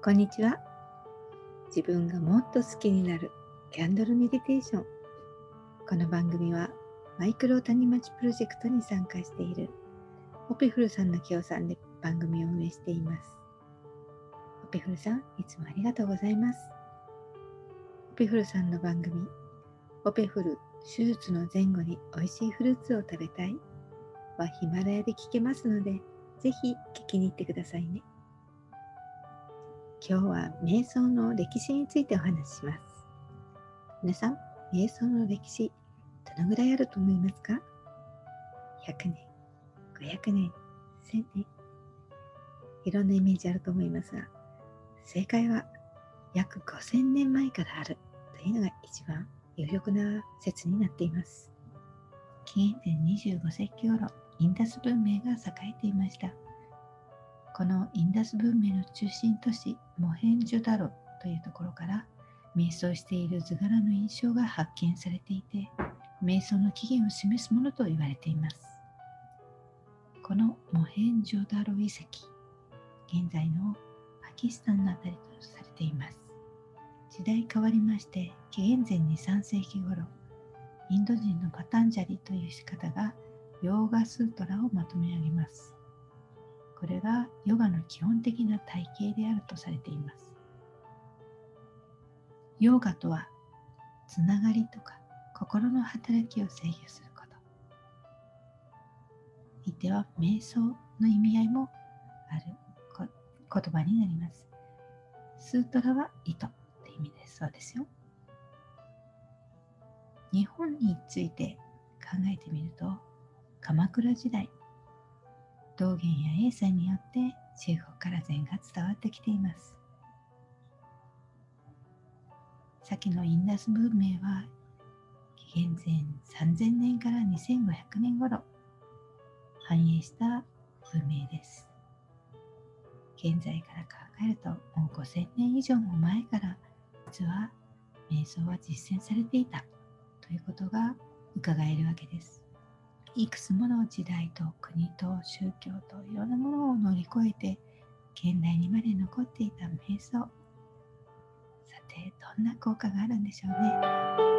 こんにちは。自分がもっと好きになるキャンドルメディテーション。この番組はマイクロ谷町プロジェクトに参加しているオペフルさんの協賛で番組を運営しています。オペフルさん、いつもありがとうございます。オペフルさんの番組、オペフル手術の前後に美味しいフルーツを食べたいはヒマラヤで聞けますので、ぜひ聞きに行ってくださいね。今日は瞑想の歴史についてお話しします。皆さん、瞑想の歴史、どのぐらいあると思いますか ?100 年、500年、1000年。いろんなイメージあると思いますが、正解は約5000年前からあるというのが一番有力な説になっています。紀元前25世紀頃、インダス文明が栄えていました。このインダス文明の中心都市モヘンジョダロというところから瞑想している図柄の印象が発見されていて瞑想の起源を示すものと言われています。このモヘンジョダロ遺跡現在のパキスタンの辺りとされています。時代変わりまして紀元前に3世紀頃インド人のパタンジャリという仕方がヨーガスートラをまとめ上げます。これがヨガの基本的な体系であるとされています。ヨガとはつながりとか心の働きを制御すること。いては瞑想の意味合いもある言葉になります。スートラは糸って意味ですそうですよ。日本について考えてみると鎌倉時代道元や英才によって中国から禅が伝わってきています。先のインダス文明は紀元前3000年から2500年頃繁栄した文明です。現在から考えるともう5000年以上も前から実は瞑想は実践されていたということが伺えるわけです。いくつもの時代と国と宗教といろんなものを乗り越えて現代にまで残っていた瞑想。さてどんな効果があるんでしょうね。